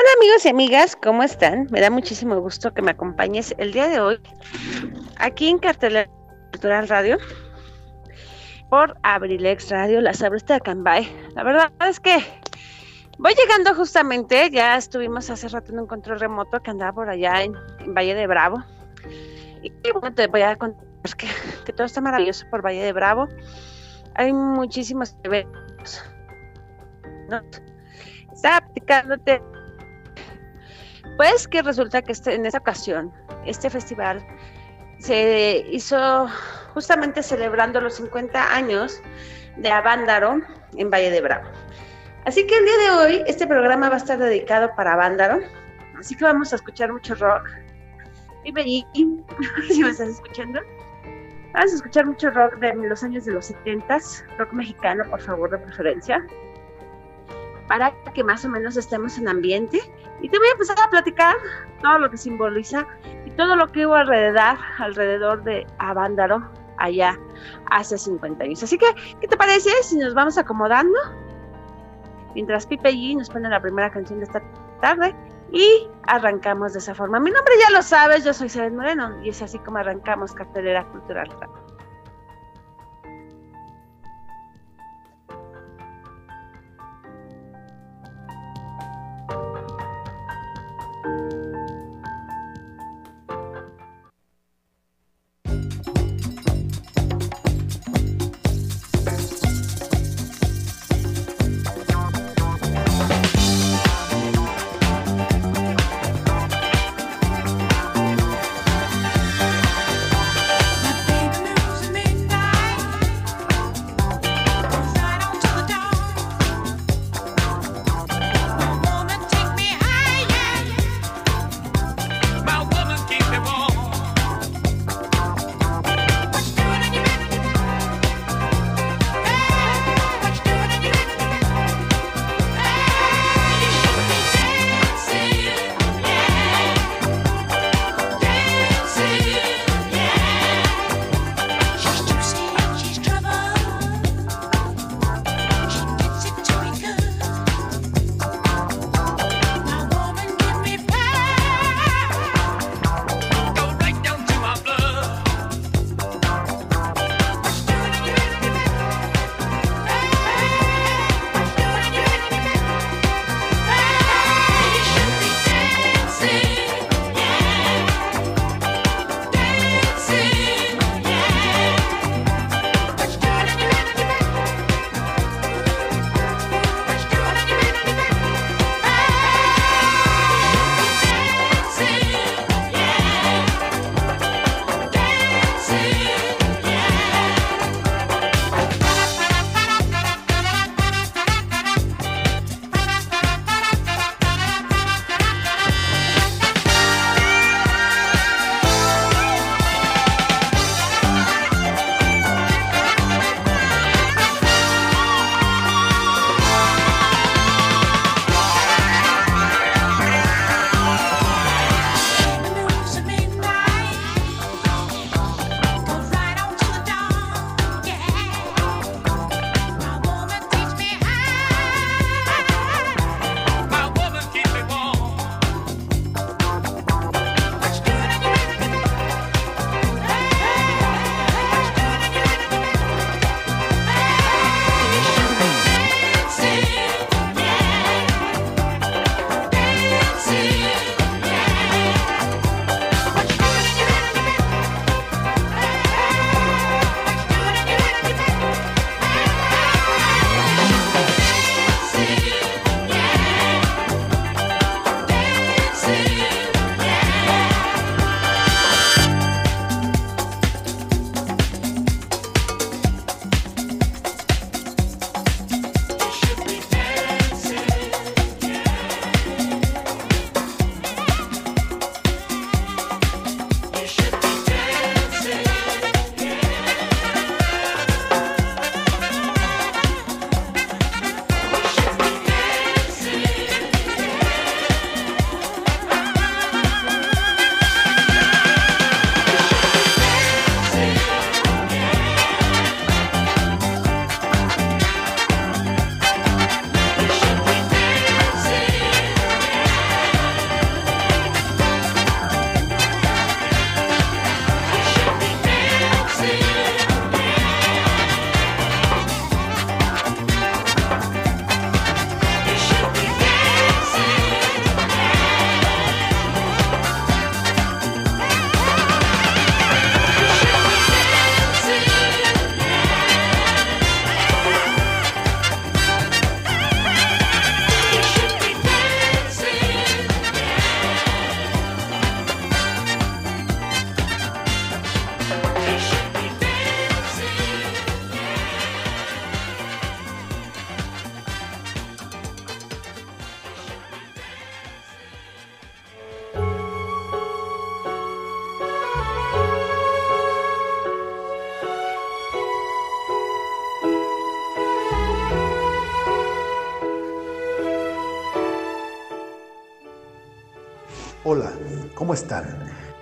Hola amigos y amigas, ¿cómo están? Me da muchísimo gusto que me acompañes el día de hoy aquí en Cartelera Cultural Radio por Abrilex Radio, la sabrista de Cambay. La verdad es que voy llegando justamente, ya estuvimos hace rato en un control remoto que andaba por allá en, Valle de Bravo. Y bueno, te voy a contar que, todo está maravilloso por Valle de Bravo. Hay muchísimos eventos. ¿no? Estaba platicándote pues que resulta que este, en esta ocasión, este festival se hizo justamente celebrando los 50 años de Avándaro en Valle de Bravo. Así que el día de hoy este programa va a estar dedicado para Avándaro, así que vamos a escuchar mucho rock. Y si me estás escuchando, vamos a escuchar mucho rock de los años de los 70, rock mexicano, por favor, de preferencia para que más o menos estemos en ambiente. Y te voy a empezar a platicar todo lo que simboliza y todo lo que hubo alrededor, alrededor de Avándaro allá hace 50 años. Así que, ¿qué te parece si nos vamos acomodando? Mientras Pipe G nos pone la primera canción de esta tarde y arrancamos de esa forma. Mi nombre ya lo sabes, yo soy Seren Moreno y es así como arrancamos Cartelera Cultural.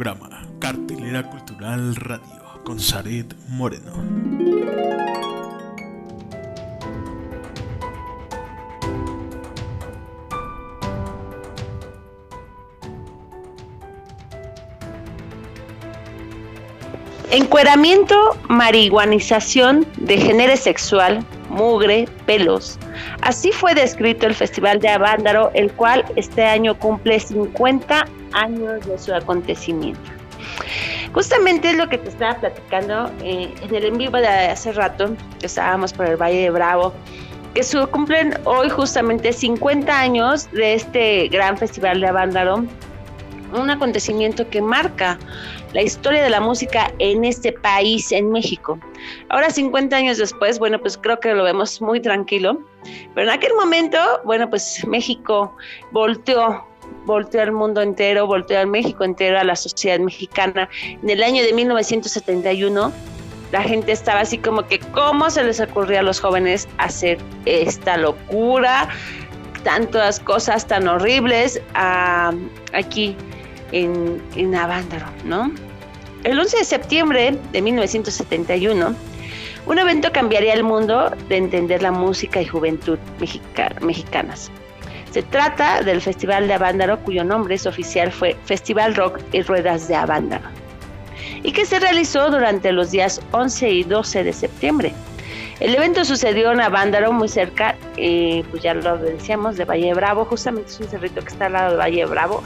programa, Cartelera Cultural Radio, con Saret Moreno. Encueramiento, marihuanización, degenere sexual, mugre, pelos. Así fue descrito el Festival de Avándaro, el cual este año cumple 50 años de su acontecimiento. Justamente es lo que te estaba platicando eh, en el en vivo de hace rato, que estábamos por el Valle de Bravo, que su, cumplen hoy justamente 50 años de este gran Festival de Avándaro, un acontecimiento que marca la historia de la música en este país, en México. Ahora, 50 años después, bueno, pues creo que lo vemos muy tranquilo, pero en aquel momento, bueno, pues México volteó volteó al mundo entero, volteó al México entero, a la sociedad mexicana. En el año de 1971, la gente estaba así como que, ¿cómo se les ocurría a los jóvenes hacer esta locura? Tantas cosas tan horribles ah, aquí en, en Avándaro, ¿no? El 11 de septiembre de 1971, un evento cambiaría el mundo de entender la música y juventud mexicanas. Se trata del Festival de Avándaro, cuyo nombre es oficial fue Festival Rock y Ruedas de Avándaro, y que se realizó durante los días 11 y 12 de septiembre. El evento sucedió en Avándaro, muy cerca, eh, pues ya lo decíamos, de Valle Bravo, justamente es un cerrito que está al lado de Valle Bravo,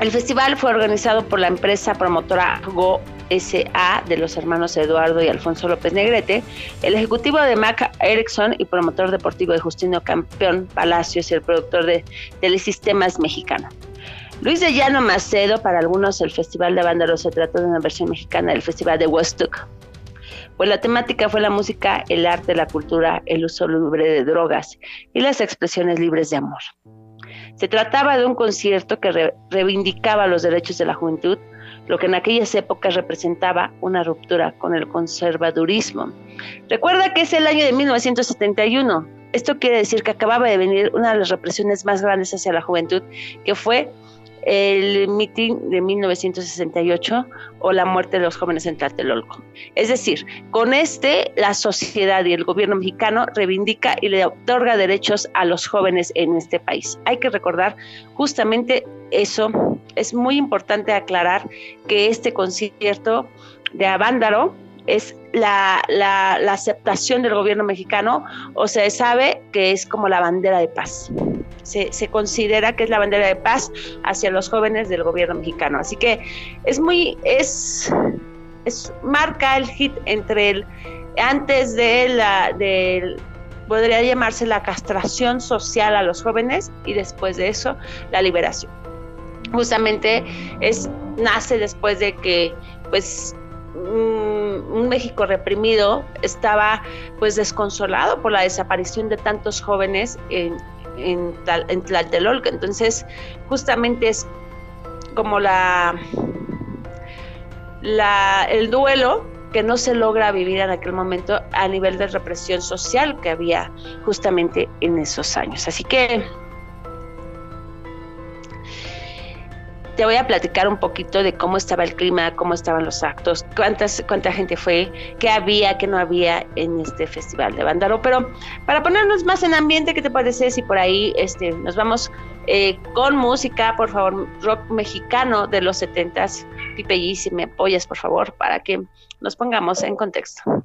el festival fue organizado por la empresa promotora Go SA de los hermanos Eduardo y Alfonso López Negrete, el ejecutivo de Mac Erickson y promotor deportivo de Justino Campeón Palacios y el productor de Telesistemas Mexicano. Luis de Llano Macedo, para algunos el Festival de Bándaro se trató de una versión mexicana del Festival de Woodstock. Pues la temática fue la música, el arte, la cultura, el uso libre de drogas y las expresiones libres de amor. Se trataba de un concierto que reivindicaba los derechos de la juventud, lo que en aquellas épocas representaba una ruptura con el conservadurismo. Recuerda que es el año de 1971. Esto quiere decir que acababa de venir una de las represiones más grandes hacia la juventud, que fue el mitin de 1968 o la muerte de los jóvenes en Tlatelolco. Es decir, con este la sociedad y el gobierno mexicano reivindica y le otorga derechos a los jóvenes en este país. Hay que recordar justamente eso. Es muy importante aclarar que este concierto de Avándaro es la, la, aceptación del gobierno mexicano o se sabe que es como la bandera de paz. Se, se, considera que es la bandera de paz hacia los jóvenes del gobierno mexicano. Así que es muy, es, es marca el hit entre el, antes de la, del, podría llamarse la castración social a los jóvenes y después de eso la liberación. Justamente es, nace después de que pues un, México reprimido estaba pues desconsolado por la desaparición de tantos jóvenes en, en, en Tlatelolco. Entonces, justamente es como la, la, el duelo que no se logra vivir en aquel momento a nivel de represión social que había justamente en esos años. Así que te voy a platicar un poquito de cómo estaba el clima, cómo estaban los actos, cuántas, cuánta gente fue, qué había, qué no había en este festival de Vándaro. Pero para ponernos más en ambiente, ¿qué te parece si por ahí este, nos vamos eh, con música, por favor, rock mexicano de los 70s? Pipe y si me apoyas, por favor, para que nos pongamos en contexto.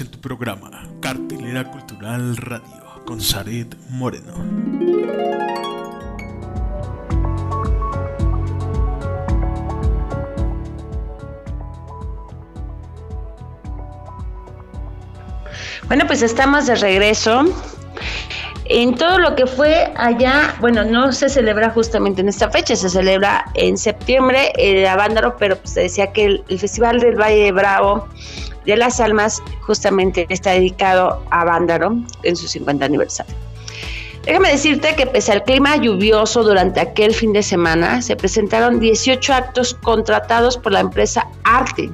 En tu programa Cartelera Cultural Radio con Saret Moreno. Bueno, pues estamos de regreso. En todo lo que fue allá, bueno, no se celebra justamente en esta fecha, se celebra en septiembre el Avándaro, pero pues se decía que el Festival del Valle de Bravo de las Almas justamente está dedicado a Vándaro en su 50 aniversario. Déjame decirte que pese al clima lluvioso durante aquel fin de semana, se presentaron 18 actos contratados por la empresa Arte,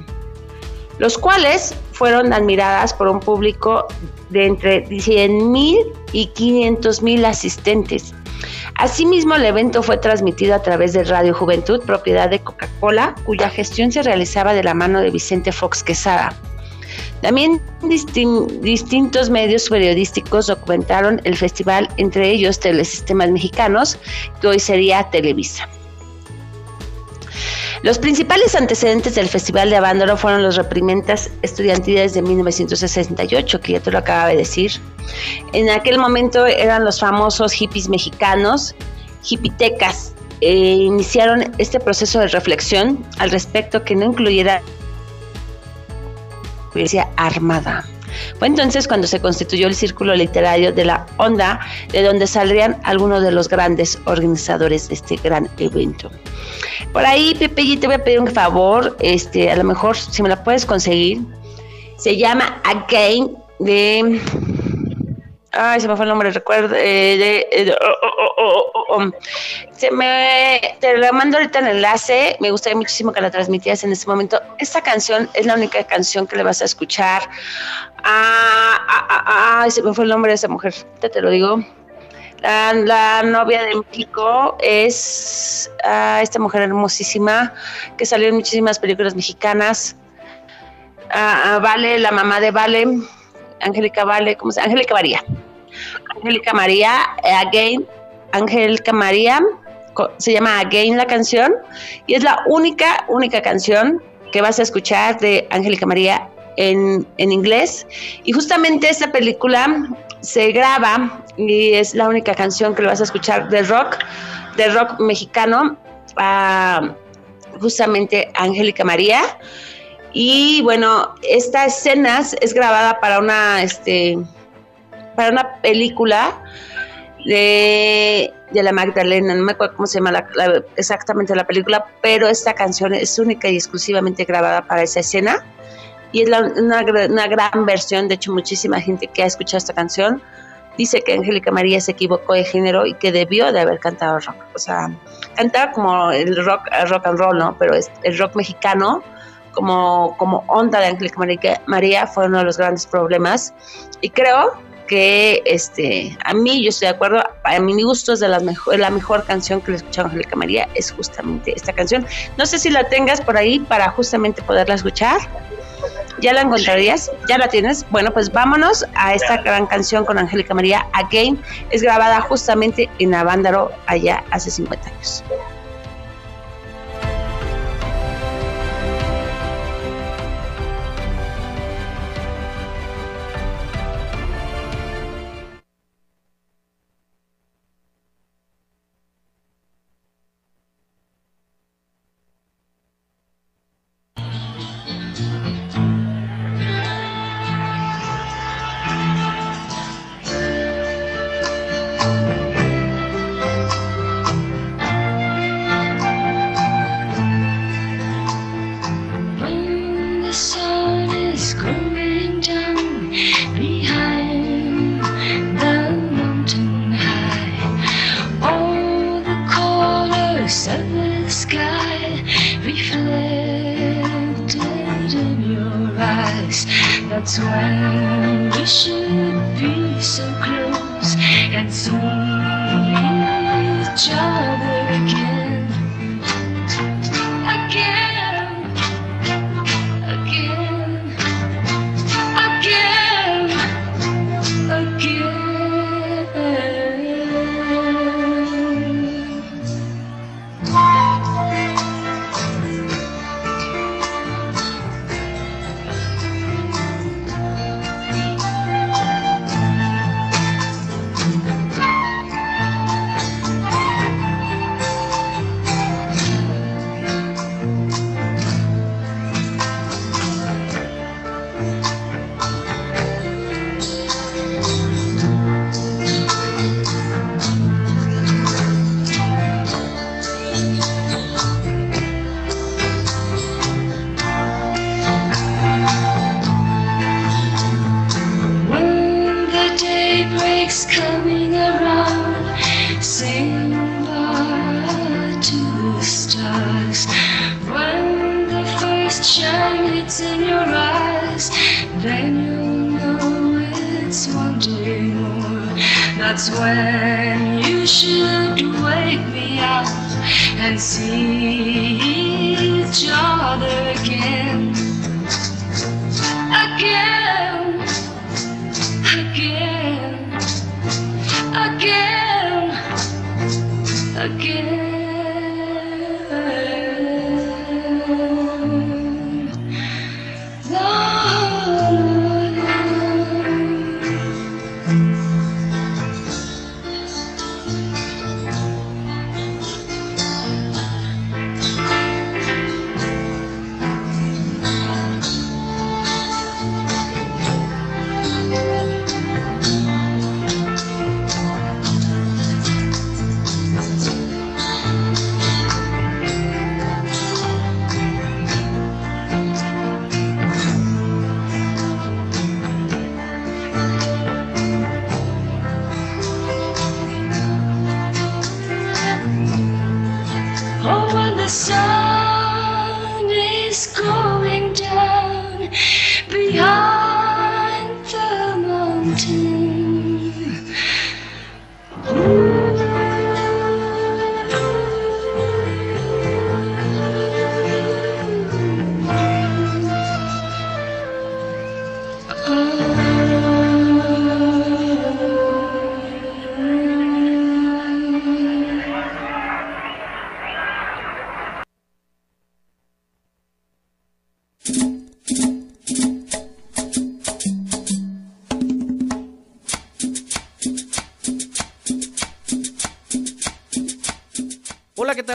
los cuales fueron admiradas por un público de entre 100 mil y 500 mil asistentes. Asimismo, el evento fue transmitido a través de Radio Juventud, propiedad de Coca-Cola, cuya gestión se realizaba de la mano de Vicente Fox Quesada. También distintos medios periodísticos documentaron el festival, entre ellos Telesistemas Mexicanos, que hoy sería Televisa. Los principales antecedentes del Festival de Avándaro fueron los reprimentas estudiantiles de 1968, que ya te lo acababa de decir. En aquel momento eran los famosos hippies mexicanos, hipitecas. Eh, iniciaron este proceso de reflexión al respecto que no incluyera policía armada. Fue entonces cuando se constituyó el círculo literario de la onda, de donde saldrían algunos de los grandes organizadores de este gran evento. Por ahí, Pepe, te voy a pedir un favor, este, a lo mejor si me la puedes conseguir. Se llama Again de Ay, se me fue el nombre, recuerdo. Eh, se me, te la mando ahorita el enlace. Me gustaría muchísimo que la transmitieras en este momento. Esta canción es la única canción que le vas a escuchar. Ay, se me fue el nombre de esa mujer. Te, te lo digo. La, la, novia de México es esta mujer hermosísima que salió en muchísimas películas mexicanas. vale, la mamá de Vale. Angélica Vale, ¿cómo se? Angélica María. Angélica María, eh, Again, Angélica María, se llama Again la canción, y es la única, única canción que vas a escuchar de Angélica María en, en, inglés. Y justamente esta película se graba y es la única canción que lo vas a escuchar del rock, del rock mexicano, justamente Angélica María. Y bueno, esta escena es grabada para una, este, para una película de, la Magdalena, no me acuerdo cómo se llama exactamente la película, pero esta canción es única y exclusivamente grabada para esa escena. Y es una, una, gran versión, de hecho muchísima gente que ha escuchado esta canción dice que Angélica María se equivocó de género y que debió de haber cantado rock. O sea, cantaba como el rock, rock and roll, ¿no? Pero es el rock mexicano como, como onda de Angélica María fue uno de los grandes problemas. Y creo que este a mí yo estoy de acuerdo a mi gusto es de las mejor, la mejor canción que le he escuchado a Angélica María es justamente esta canción. No sé si la tengas por ahí para justamente poderla escuchar. Ya la encontrarías ya la tienes bueno pues vámonos a esta gran canción con Angélica María Again. Es grabada justamente en Avándaro allá hace 50 años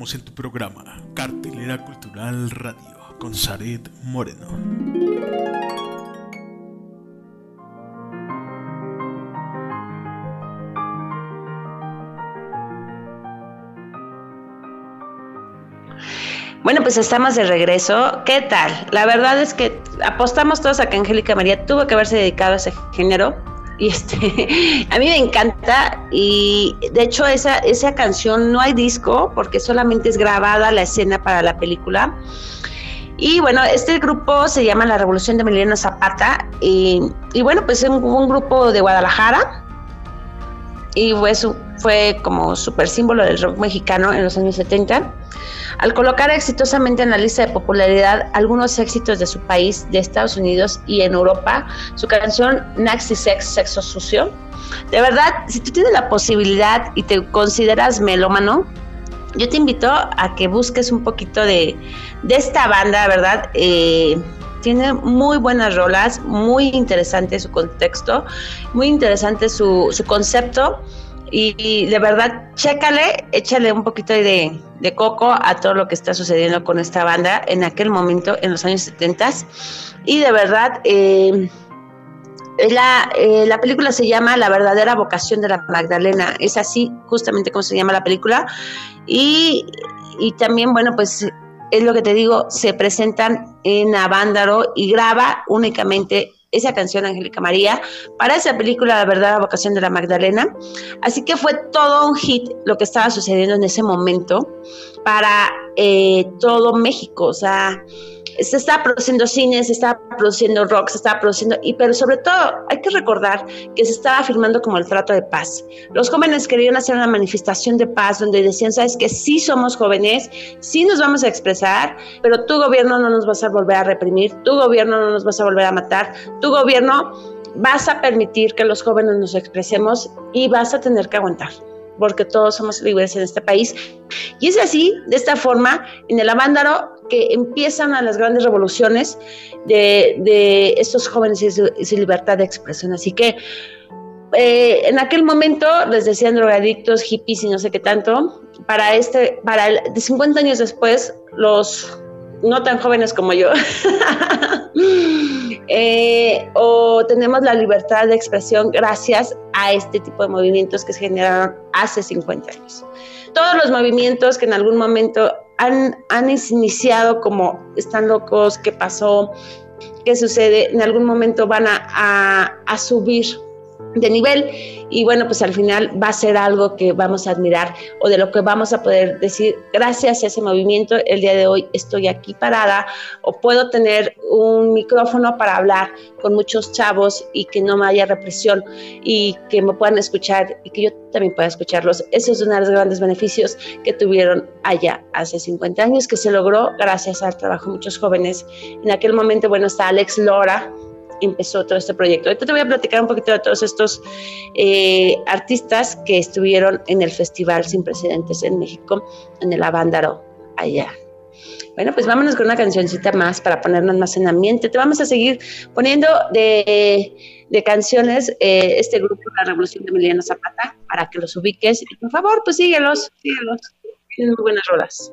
En tu programa, Cartelera Cultural Radio, con Zaret Moreno. Bueno, pues estamos de regreso. ¿Qué tal? La verdad es que apostamos todos a que Angélica María tuvo que haberse dedicado a ese género. Y este, a mí me encanta. Y de hecho, esa, esa canción no hay disco porque solamente es grabada la escena para la película. Y bueno, este grupo se llama La Revolución de Emiliano Zapata. Y, y bueno, pues es un, grupo de Guadalajara. Y pues, fue como super símbolo del rock mexicano en los años 70. Al colocar exitosamente en la lista de popularidad algunos éxitos de su país, de Estados Unidos y en Europa, su canción Naxi Sex, Sexo Sucio. De verdad, si tú tienes la posibilidad y te consideras melómano, yo te invito a que busques un poquito de, de esta banda, ¿verdad? Eh, tiene muy buenas rolas, muy interesante su contexto, muy interesante su, su concepto. Y, y, de verdad, chécale, échale un poquito de, de, coco a todo lo que está sucediendo con esta banda en aquel momento, en los años 70. Y de verdad, eh, la, eh, la película se llama La verdadera vocación de la Magdalena. Es así justamente como se llama la película. Y, y también, bueno, pues es lo que te digo, se presentan en Avándaro y graba únicamente esa canción Angélica María para esa película La verdad la vocación de la Magdalena. Así que fue todo un hit lo que estaba sucediendo en ese momento para eh, todo México. O sea, se estaba produciendo cine, se estaba produciendo rock, se estaba produciendo, y pero sobre todo hay que recordar que se estaba firmando como el trato de paz. Los jóvenes querían hacer una manifestación de paz donde decían, sabes que sí somos jóvenes, sí nos vamos a expresar, pero tu gobierno no nos vas a volver a reprimir, tu gobierno no nos vas a volver a matar, tu gobierno vas a permitir que los jóvenes nos expresemos y vas a tener que aguantar porque todos somos libres en este país. Y es así, de esta forma, en el Avándaro, que empiezan a las grandes revoluciones de, de estos jóvenes y su, libertad de expresión. Así que eh, en aquel momento les decían drogadictos, hippies y no sé qué tanto. Para este, para el, de 50 años después, los no tan jóvenes como yo, eh, o tenemos la libertad de expresión gracias a este tipo de movimientos que se generaron hace 50 años. Todos los movimientos que en algún momento han, han iniciado como están locos, qué pasó, qué sucede, en algún momento van a, a, a subir de nivel y bueno, pues al final va a ser algo que vamos a admirar o de lo que vamos a poder decir, gracias a ese movimiento, el día de hoy estoy aquí parada o puedo tener un micrófono para hablar con muchos chavos y que no me haya represión y que me puedan escuchar y que yo también pueda escucharlos. Eso es uno de los grandes beneficios que tuvieron allá hace 50 años, que se logró gracias al trabajo de muchos jóvenes. En aquel momento, bueno, está Alex Lora, empezó todo este proyecto. Ahorita te voy a platicar un poquito de todos estos eh, artistas que estuvieron en el Festival Sin Precedentes en México, en el Avándaro, allá. Bueno, pues vámonos con una cancioncita más para ponernos más en ambiente. Te vamos a seguir poniendo de, de canciones eh, este grupo, La Revolución de Emiliano Zapata, para que los ubiques. Y por favor, pues síguelos, síguelos. Tienen muy buenas rolas.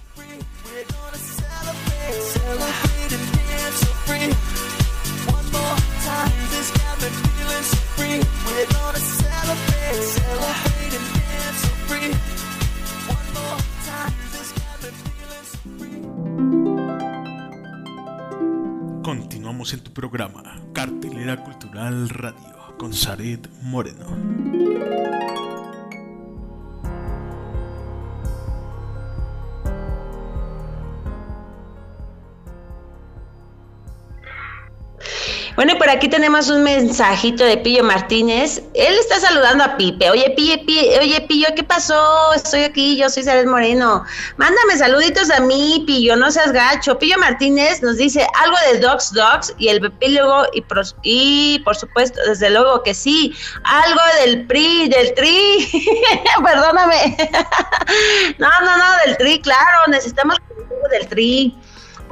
En tu programa, Cartelera Cultural Radio, con Saret Moreno. Bueno, por aquí tenemos un mensajito de Pillo Martínez. Él está saludando a Pipe. Oye, Pillo, oye, Pillo, ¿qué pasó? Estoy aquí, yo soy Saret Moreno. Mándame saluditos a mí, Pillo, no seas gacho. Pillo Martínez nos dice algo de Dogs Dogs y el epílogo y, y por supuesto, desde luego que sí, algo del PRI, del TRI. Perdóname. no, no, no, del TRI, claro, necesitamos del TRI.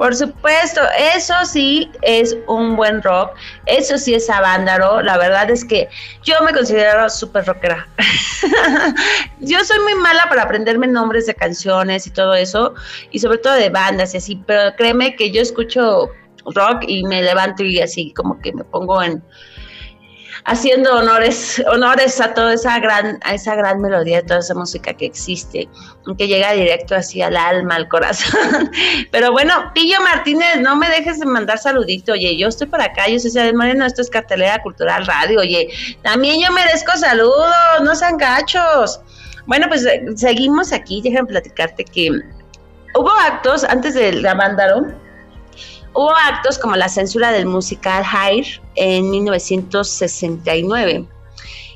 Por supuesto, eso sí es un buen rock, eso sí es avándaro, la verdad es que yo me considero súper rockera. yo soy muy mala para aprenderme nombres de canciones y todo eso, y sobre todo de bandas y así, pero créeme que yo escucho rock y me levanto y así como que me pongo en, haciendo honores, honores a toda esa gran, a esa gran melodía, toda esa música que existe, que llega directo así al alma, al corazón. Pero bueno, Pillo Martínez, no me dejes de mandar saludito, oye, yo estoy por acá, yo soy Ciudad Moreno, esto es Cartelera Cultural Radio, oye, también yo merezco saludos, no sean gachos. Bueno, pues eh, seguimos aquí, déjame platicarte que hubo actos antes del Gamándaro, Hubo actos como la censura del musical High en 1969,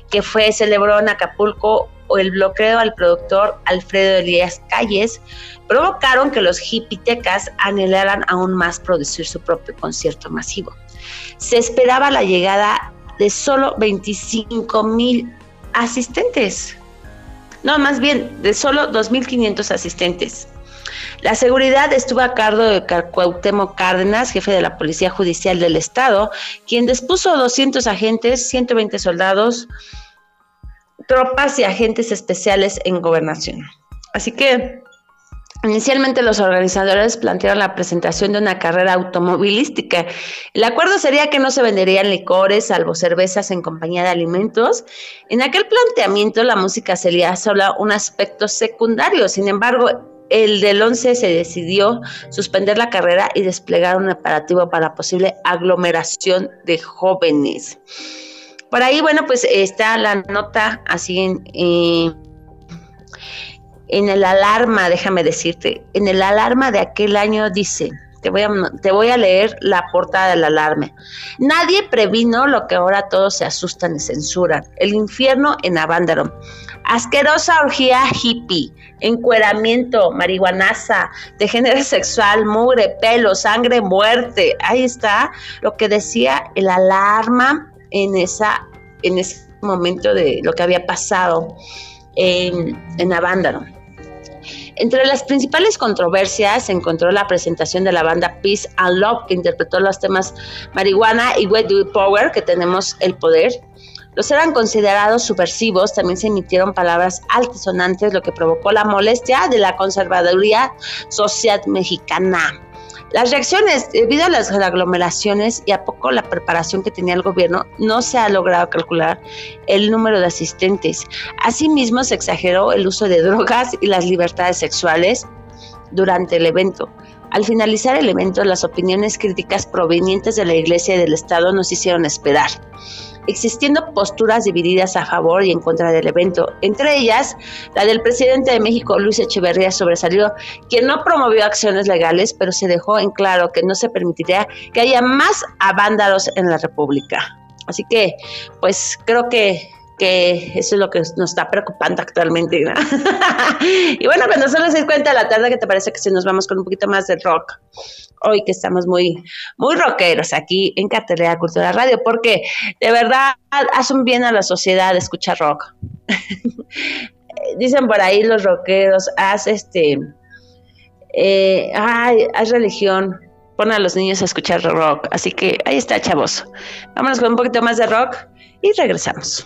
que fue celebró en Acapulco o el bloqueo al productor Alfredo Elías Calles, provocaron que los hipitecas anhelaran aún más producir su propio concierto masivo. Se esperaba la llegada de solo 25 mil asistentes. No, más bien, de solo 2.500 asistentes. La seguridad estuvo a cargo de Cuauhtémoc Cárdenas, jefe de la Policía Judicial del Estado, quien dispuso 200 agentes, 120 soldados, tropas y agentes especiales en gobernación. Así que Inicialmente los organizadores plantearon la presentación de una carrera automovilística. El acuerdo sería que no se venderían licores, salvo cervezas en compañía de alimentos. En aquel planteamiento la música sería solo un aspecto secundario. Sin embargo, el del 11 se decidió suspender la carrera y desplegar un operativo para posible aglomeración de jóvenes. Por ahí, bueno, pues está la nota así en, eh, en el alarma, déjame decirte, en el alarma de aquel año dice, te voy, a, te voy a leer la portada del alarma. Nadie previno lo que ahora todos se asustan y censuran. El infierno en Avándaro. Asquerosa orgía hippie, encueramiento, marihuanaza, de género sexual, mugre, pelo, sangre, muerte. Ahí está lo que decía el alarma en, esa, en ese momento de lo que había pasado en, en. Entre las principales controversias se encontró la presentación de la banda Peace and Love, que interpretó los temas Marihuana y Wet Do Power, que tenemos el poder, los eran considerados subversivos, también se emitieron palabras altisonantes, lo que provocó la molestia de la conservaduría social mexicana. Las reacciones, debido a las aglomeraciones y a poco la preparación que tenía el gobierno, no se ha logrado calcular el número de asistentes. Asimismo, se exageró el uso de drogas y las libertades sexuales durante el evento. Al finalizar el evento, las opiniones críticas provenientes de la Iglesia y del Estado nos hicieron esperar existiendo posturas divididas a favor y en contra del evento. Entre ellas, la del presidente de México, Luis Echeverría, sobresalió, quien no promovió acciones legales, pero se dejó en claro que no se permitiría que haya más avándalos en la República. Así que, pues creo que que eso es lo que nos está preocupando actualmente. y bueno, cuando son las cuenta la tarde, ¿qué te parece que si nos vamos con un poquito más de rock? Hoy que estamos muy, muy rockeros aquí en Cartelera Cultura Radio, porque de verdad hacen bien a la sociedad escuchar rock. Dicen por ahí los rockeros, haz este Eh, ay, hay religión. Pon a los niños a escuchar rock. Así que ahí está, chavos. Vámonos con un poquito más de rock y regresamos.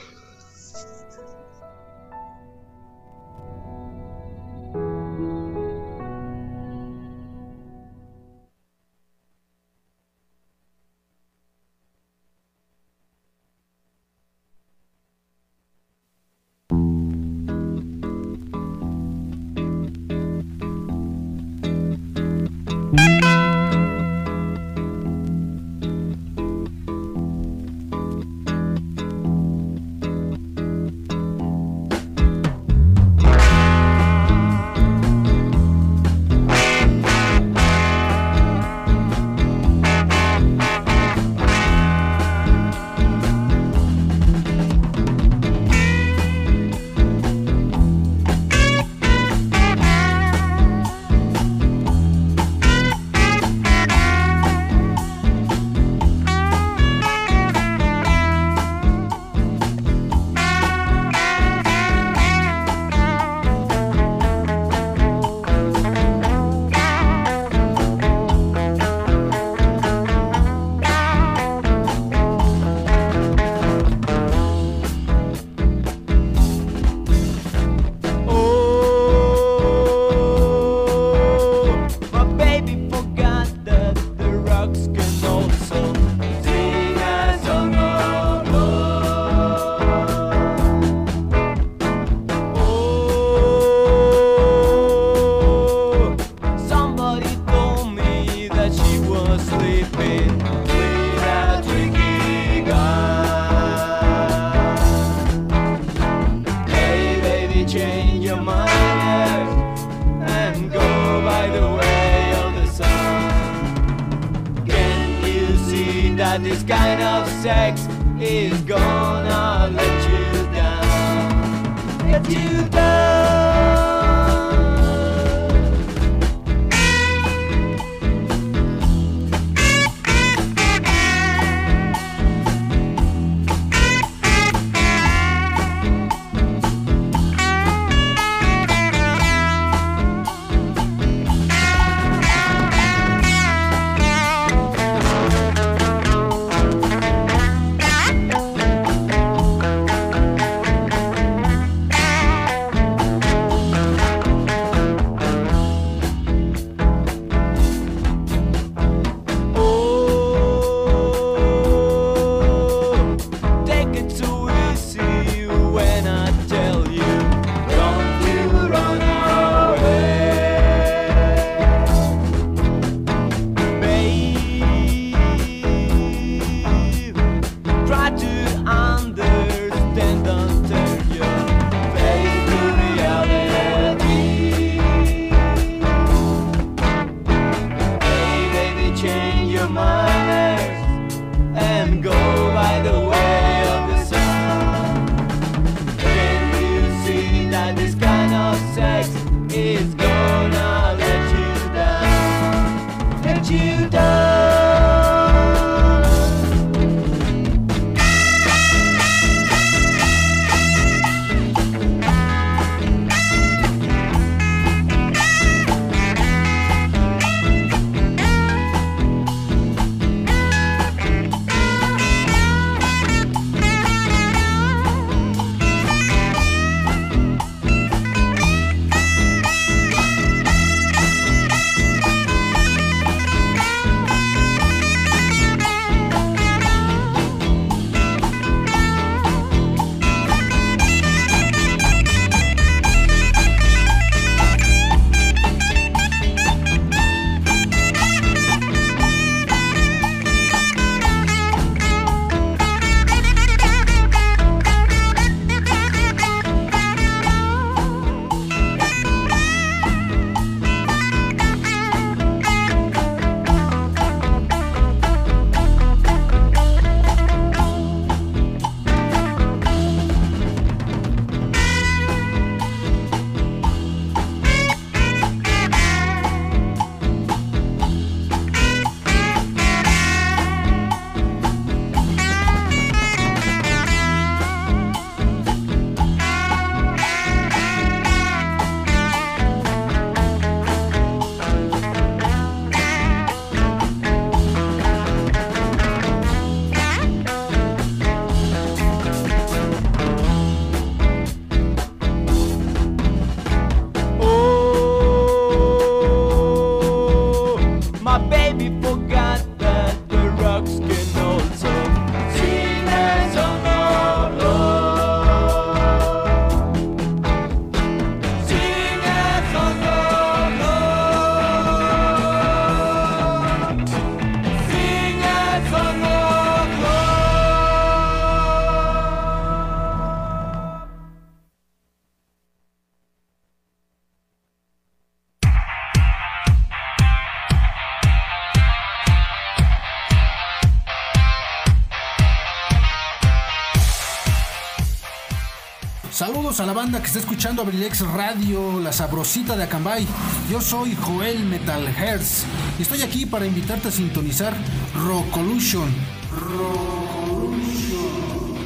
Que está escuchando Abrilex Radio, la sabrosita de Acambay. Yo soy Joel Metal Hertz y estoy aquí para invitarte a sintonizar Rockolution.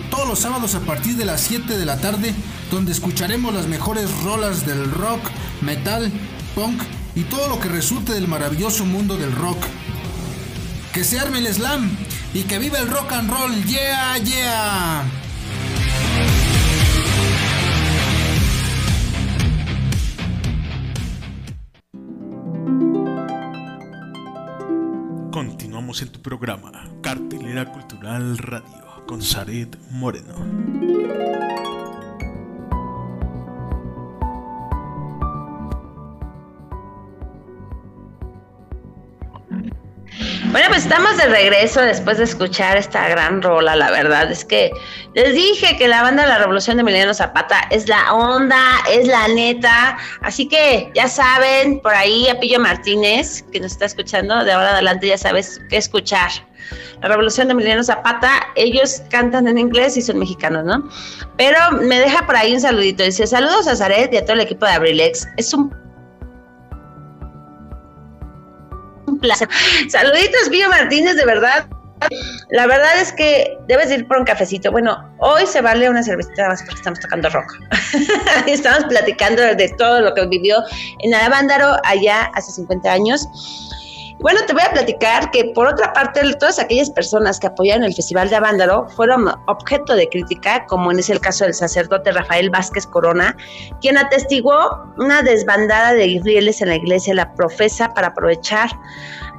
Todos los sábados a partir de las 7 de la tarde, donde escucharemos las mejores rolas del rock, metal, punk y todo lo que resulte del maravilloso mundo del rock. Que se arme el slam y que viva el rock and roll. Yeah, yeah. Programa, Cartelera Cultural Radio, con Zaret Moreno. Bueno, pues estamos de regreso después de escuchar esta gran rola. La verdad es que les dije que la banda la Revolución de Emiliano Zapata es la onda, es la neta. Así que ya saben, por ahí a Pillo Martínez, que nos está escuchando, de ahora adelante ya sabes qué escuchar. La Revolución de Emiliano Zapata, ellos cantan en inglés y son mexicanos, ¿no? Pero me deja por ahí un saludito. Dice, saludos a Zaret y a todo el equipo de Abrilex. Es un Saluditos, Pillo Martínez, de verdad. La verdad es que debes ir por un cafecito. Bueno, hoy se vale una cervecita más porque estamos tocando rock. estamos platicando de todo lo que vivió en Avándaro allá hace 50 años. Bueno, te voy a platicar que por otra parte, todas aquellas personas que apoyaron el Festival de Avándaro fueron objeto de crítica, como en ese el caso del sacerdote Rafael Vázquez Corona, quien atestiguó una desbandada de infieles en la iglesia, la profesa para aprovechar,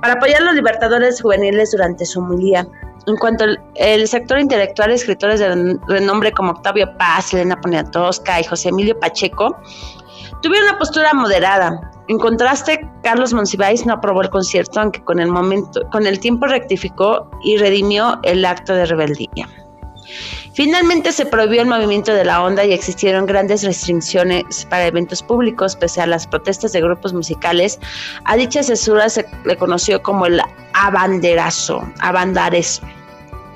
para apoyar a los libertadores juveniles durante su homilía. En cuanto al el sector intelectual, escritores de renombre como Octavio Paz, Elena Poniatowska y José Emilio Pacheco tuvieron una postura moderada. En contraste, Carlos Monsiváis no aprobó el concierto, aunque con el momento, con el tiempo rectificó y redimió el acto de rebeldía. Finalmente se prohibió el movimiento de la onda y existieron grandes restricciones para eventos públicos, pese a las protestas de grupos musicales. A dicha censura se le conoció como el abanderazo, abandarezo.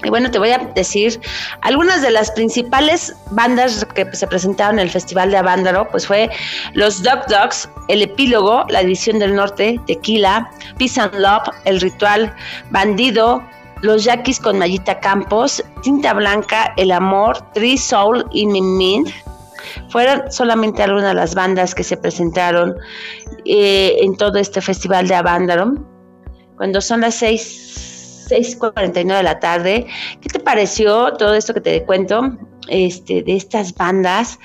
Y bueno, te voy a decir algunas de las principales bandas que se presentaron en el Festival de Avándaro, pues fue los Dog Dogs, El Epílogo, La División del Norte, Tequila, Peace and Love, El Ritual, Bandido, Los Yaquis con Mayita Campos, Tinta Blanca, El Amor, Tree Soul y Min Fueron solamente algunas de las bandas que se presentaron eh, en todo este Festival de Avándaro. Cuando son las seis 6.49 de la tarde. ¿Qué te pareció todo esto que te cuento? Este, de estas bandas.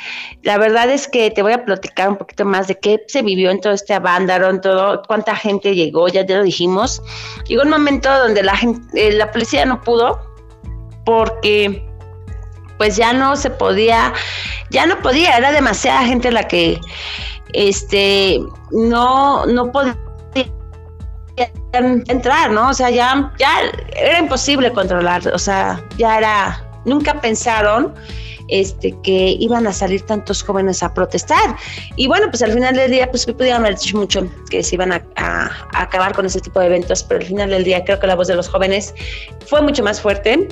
La verdad es que te voy a platicar un poquito más de qué se vivió en todo este en todo, cuánta gente llegó, ya te lo dijimos. Llegó un momento donde la gente, eh, la policía no pudo porque pues ya no se podía, ya no podía, era demasiada gente la que este no, no podía entrar, ¿no? O sea, ya, ya era imposible controlar, o sea, ya era, nunca pensaron este, que iban a salir tantos jóvenes a protestar. Y bueno, pues al final del día, pues pudieron haber dicho mucho que se iban a, acabar con ese tipo de eventos, pero al final del día creo que la voz de los jóvenes fue mucho más fuerte.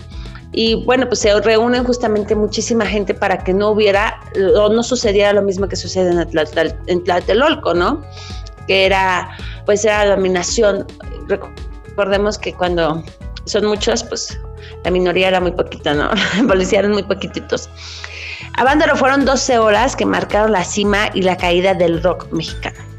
Y bueno, pues se reúnen justamente muchísima gente para que no hubiera o no sucediera lo mismo que sucede en, en Tlatelolco, ¿no? Que era, pues era dominación recordemos que cuando son muchos, pues la minoría era muy poquita, ¿no? Policía eran muy poquititos. A fueron 12 horas que marcaron la cima y la caída del rock mexicano.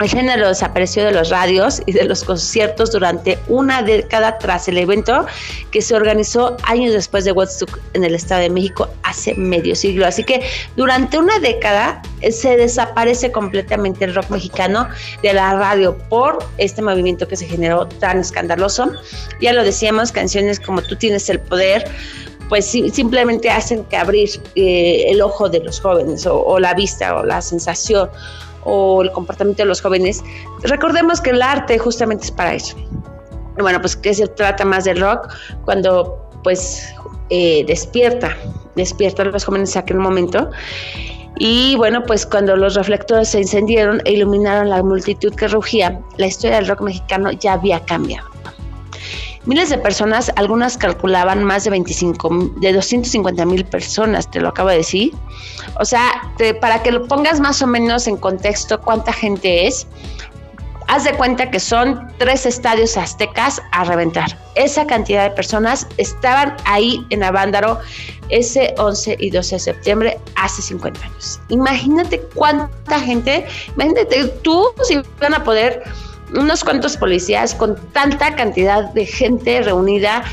El género desapareció de los radios y de los conciertos durante una década tras el evento que se organizó años después de Woodstock en el Estado de México hace medio siglo. Así que durante una década eh, se desaparece completamente el rock mexicano de la radio por este movimiento que se generó tan escandaloso. Ya lo decíamos, canciones como Tú tienes el poder, pues simplemente hacen que abrir eh, el ojo de los jóvenes o la vista o la sensación o el comportamiento de los jóvenes, recordemos que el arte justamente es para eso. Bueno, pues que se trata más del rock cuando pues eh, despierta, despierta a los jóvenes en aquel momento. Y bueno, pues cuando los reflectores se encendieron e iluminaron la multitud que rugía, la historia del rock mexicano ya había cambiado. Miles de personas, algunas calculaban más de 25, de 250 mil personas, te lo acabo de decir. O sea, para que lo pongas más o menos en contexto cuánta gente es, haz de cuenta que son tres estadios aztecas a reventar. Esa cantidad de personas estaban ahí en Avándaro ese 11 y 12 de septiembre hace 50 años. Imagínate cuánta gente, imagínate tú si van a poder unos cuantos policías con tanta cantidad de gente reunida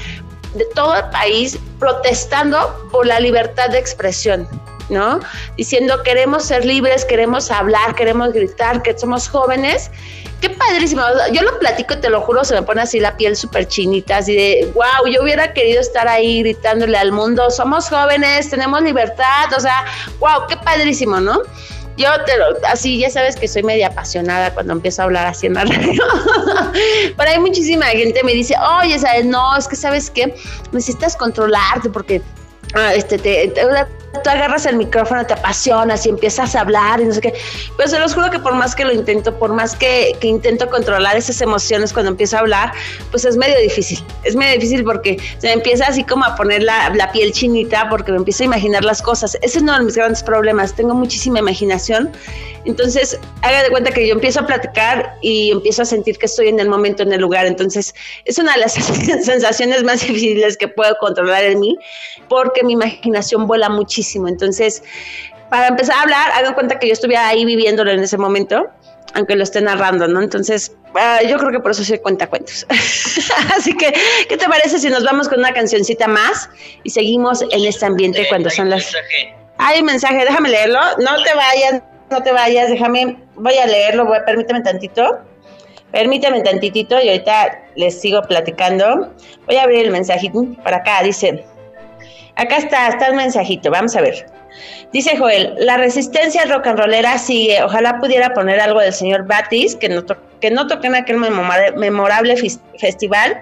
de todo el país protestando por la libertad de expresión. ¿no? Diciendo queremos ser libres, queremos hablar, queremos gritar, que somos jóvenes. Qué padrísimo. Yo lo platico y te lo juro, se me pone así la piel súper chinita, así de, wow, yo hubiera querido estar ahí gritándole al mundo, somos jóvenes, tenemos libertad, o sea, wow, qué padrísimo, ¿no? Yo te lo, así, ya sabes que soy media apasionada cuando empiezo a hablar así en la radio. Pero hay muchísima gente me dice, oye, ¿sabes? No, es que sabes qué, necesitas controlarte porque ah, este, te, te- tú agarras el micrófono, te apasionas y empiezas a hablar y no sé qué. Pero se los juro que por más que lo intento, por más que, que intento controlar esas emociones cuando empiezo a hablar, pues es medio difícil. Es medio difícil porque se me empieza así como a poner la, la piel chinita porque me empiezo a imaginar las cosas. Ese es uno de mis grandes problemas. Tengo muchísima imaginación. Entonces, haga de cuenta que yo empiezo a platicar y empiezo a sentir que estoy en el momento, en el lugar. Entonces, es una de las sensaciones más difíciles que puedo controlar en mí porque mi imaginación vuela muchísimo. Entonces, para empezar a hablar, hagan cuenta que yo estuve ahí viviéndolo en ese momento, aunque lo esté narrando, ¿no? Entonces, ah, yo creo que por eso soy cuentacuentos. Así que, ¿qué te parece si nos vamos con una cancioncita más y seguimos en este ambiente cuando son las... Hay un mensaje, déjame leerlo. No te vayas, no te vayas, déjame, voy a leerlo, voy, permíteme tantito. Permíteme tantitito y ahorita les sigo platicando. Voy a abrir el mensajito para acá, dice... Acá está, está el mensajito, vamos a ver. Dice Joel, la resistencia rock and rollera sigue. Ojalá pudiera poner algo del señor Batis, que no, que no toqué en aquel memora- memorable festival,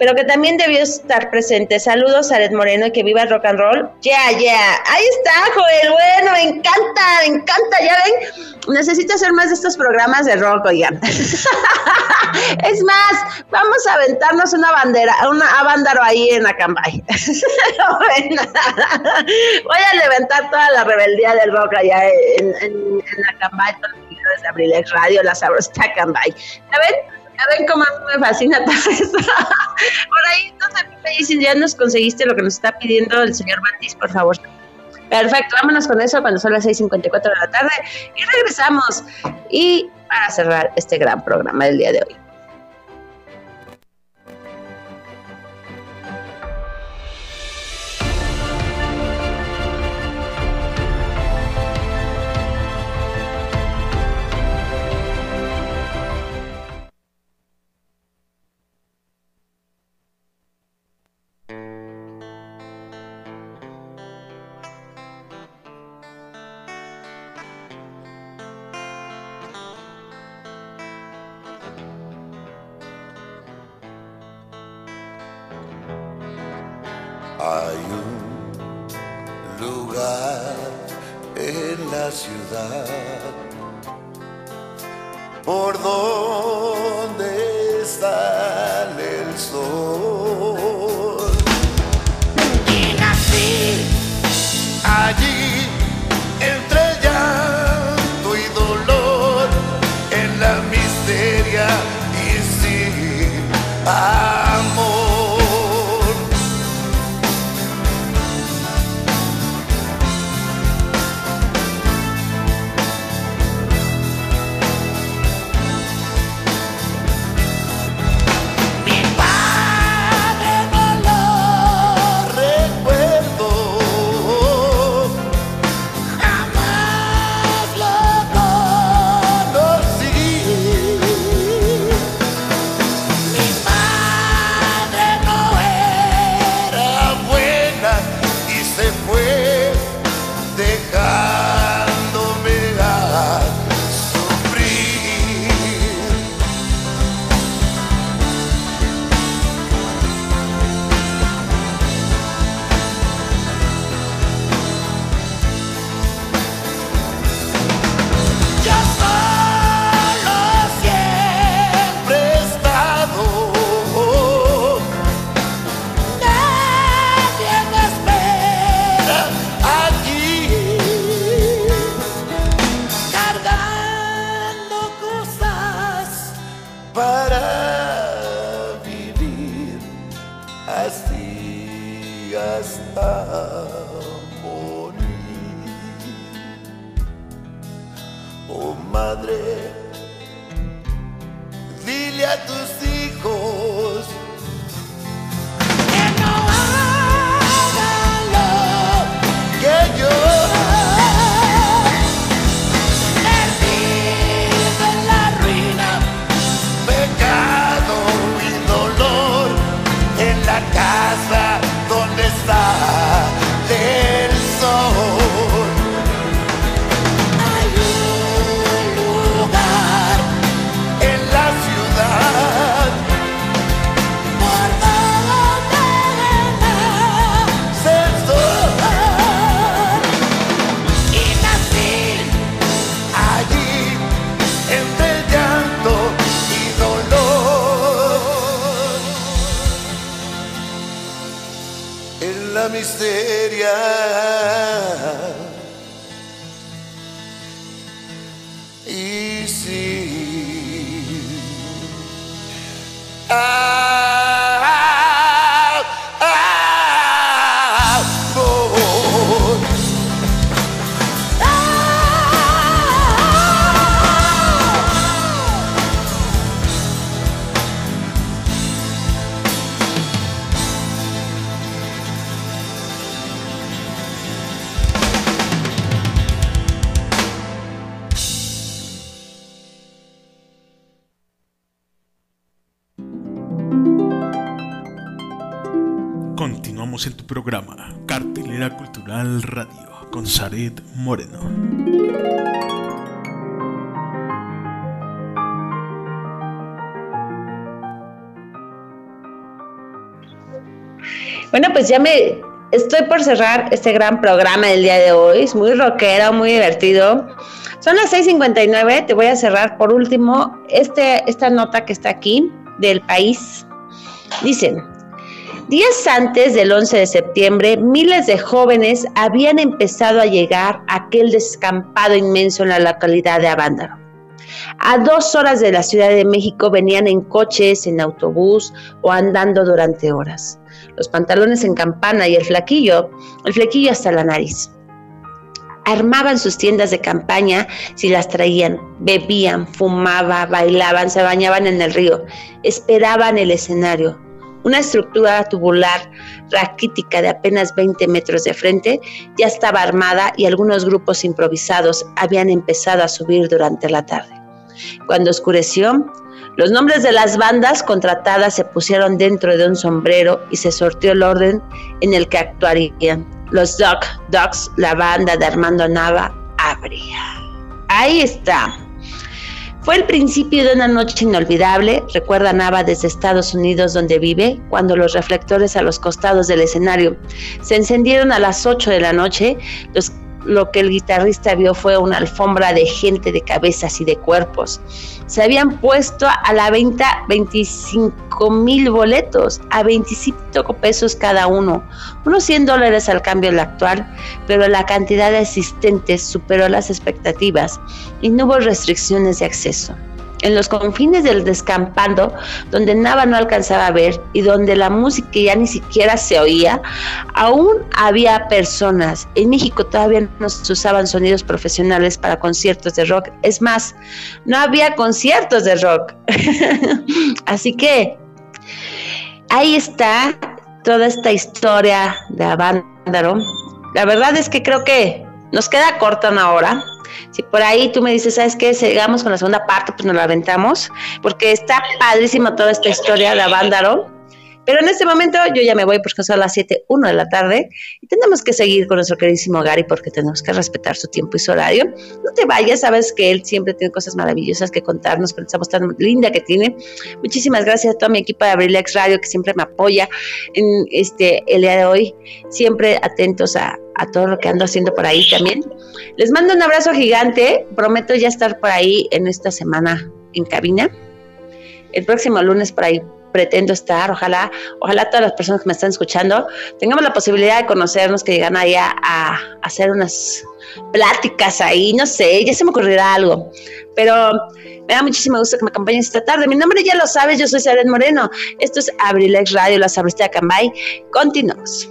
pero que también debió estar presente. Saludos a Red Moreno y que viva el rock and roll. Ya, ya. Ahí está, Joel. Bueno, me encanta, me encanta. Ya ven, necesito hacer más de estos programas de rock, oigan. es más, vamos a aventarnos una bandera, una abandáro ahí en Acambay. Bueno, Voy a levantar toda la rebeldía del rock allá en, en, en Acambay, con los de Abrilex Radio, la sabrosa Acambay. ¿Ya ven? ¿Ya ven cómo me fascina todo esto? Por ahí, no sé, me dicen, ya nos conseguiste lo que nos está pidiendo el señor Batis, por favor. Perfecto, vámonos con eso cuando son las 6.54 de la tarde y regresamos. Y para cerrar este gran programa del día de hoy. La ciudad por donde sale el sol. Y nací allí entre llanto y dolor en la miseria y amor. Pues ya me estoy por cerrar este gran programa del día de hoy. Es muy rockero, muy divertido. Son las 6:59. Te voy a cerrar por último este, esta nota que está aquí del país. Dicen, días antes del 11 de septiembre, miles de jóvenes habían empezado a llegar a aquel descampado inmenso en la localidad de Avándaro. A dos horas de la Ciudad de México venían en coches, en autobús o andando durante horas. Los pantalones en campana y el flaquillo, el flequillo hasta la nariz. Armaban sus tiendas de campaña si las traían, bebían, fumaban, bailaban, se bañaban en el río, esperaban el escenario. Una estructura tubular raquítica de apenas 20 metros de frente ya estaba armada y algunos grupos improvisados habían empezado a subir durante la tarde. Cuando oscureció, los nombres de las bandas contratadas se pusieron dentro de un sombrero y se sortió el orden en el que actuarían. Los Duck Ducks, la banda de Armando Nava, abría. Ahí está. Fue el principio de una noche inolvidable, recuerda Nava desde Estados Unidos donde vive, cuando los reflectores a los costados del escenario se encendieron a las 8 de la noche, los lo que el guitarrista vio fue una alfombra de gente, de cabezas y de cuerpos. Se habían puesto a la venta 25 mil boletos a 25 pesos cada uno, unos 100 dólares al cambio del actual, pero la cantidad de asistentes superó las expectativas y no hubo restricciones de acceso en los confines del descampado, donde Nava no alcanzaba a ver y donde la música ya ni siquiera se oía, aún había personas. En México todavía no se usaban sonidos profesionales para conciertos de rock. Es más, no había conciertos de rock. Así que ahí está toda esta historia de Avándaro. La verdad es que creo que nos queda corta una hora. Si por ahí tú me dices, ¿sabes qué? Sigamos con la segunda parte, pues nos la aventamos, porque está padrísima toda esta historia de Avándaro. Pero en este momento yo ya me voy porque son las 7, 1 de la tarde y tenemos que seguir con nuestro queridísimo Gary porque tenemos que respetar su tiempo y su horario. No te vayas, sabes que él siempre tiene cosas maravillosas que contarnos, pero estamos tan linda que tiene. Muchísimas gracias a todo mi equipo de Abrilex Radio que siempre me apoya en este el día de hoy, siempre atentos a, a todo lo que ando haciendo por ahí también. Les mando un abrazo gigante, prometo ya estar por ahí en esta semana en cabina. El próximo lunes por ahí pretendo estar, ojalá, ojalá todas las personas que me están escuchando tengamos la posibilidad de conocernos, que llegan allá a, hacer unas pláticas ahí, no sé, ya se me ocurrirá algo. pero me da muchísimo gusto que me acompañen esta tarde. Mi nombre ya lo sabes, yo soy Saret Moreno. Esto es Abrilex Radio, la sabrista de Acambay. Continuamos.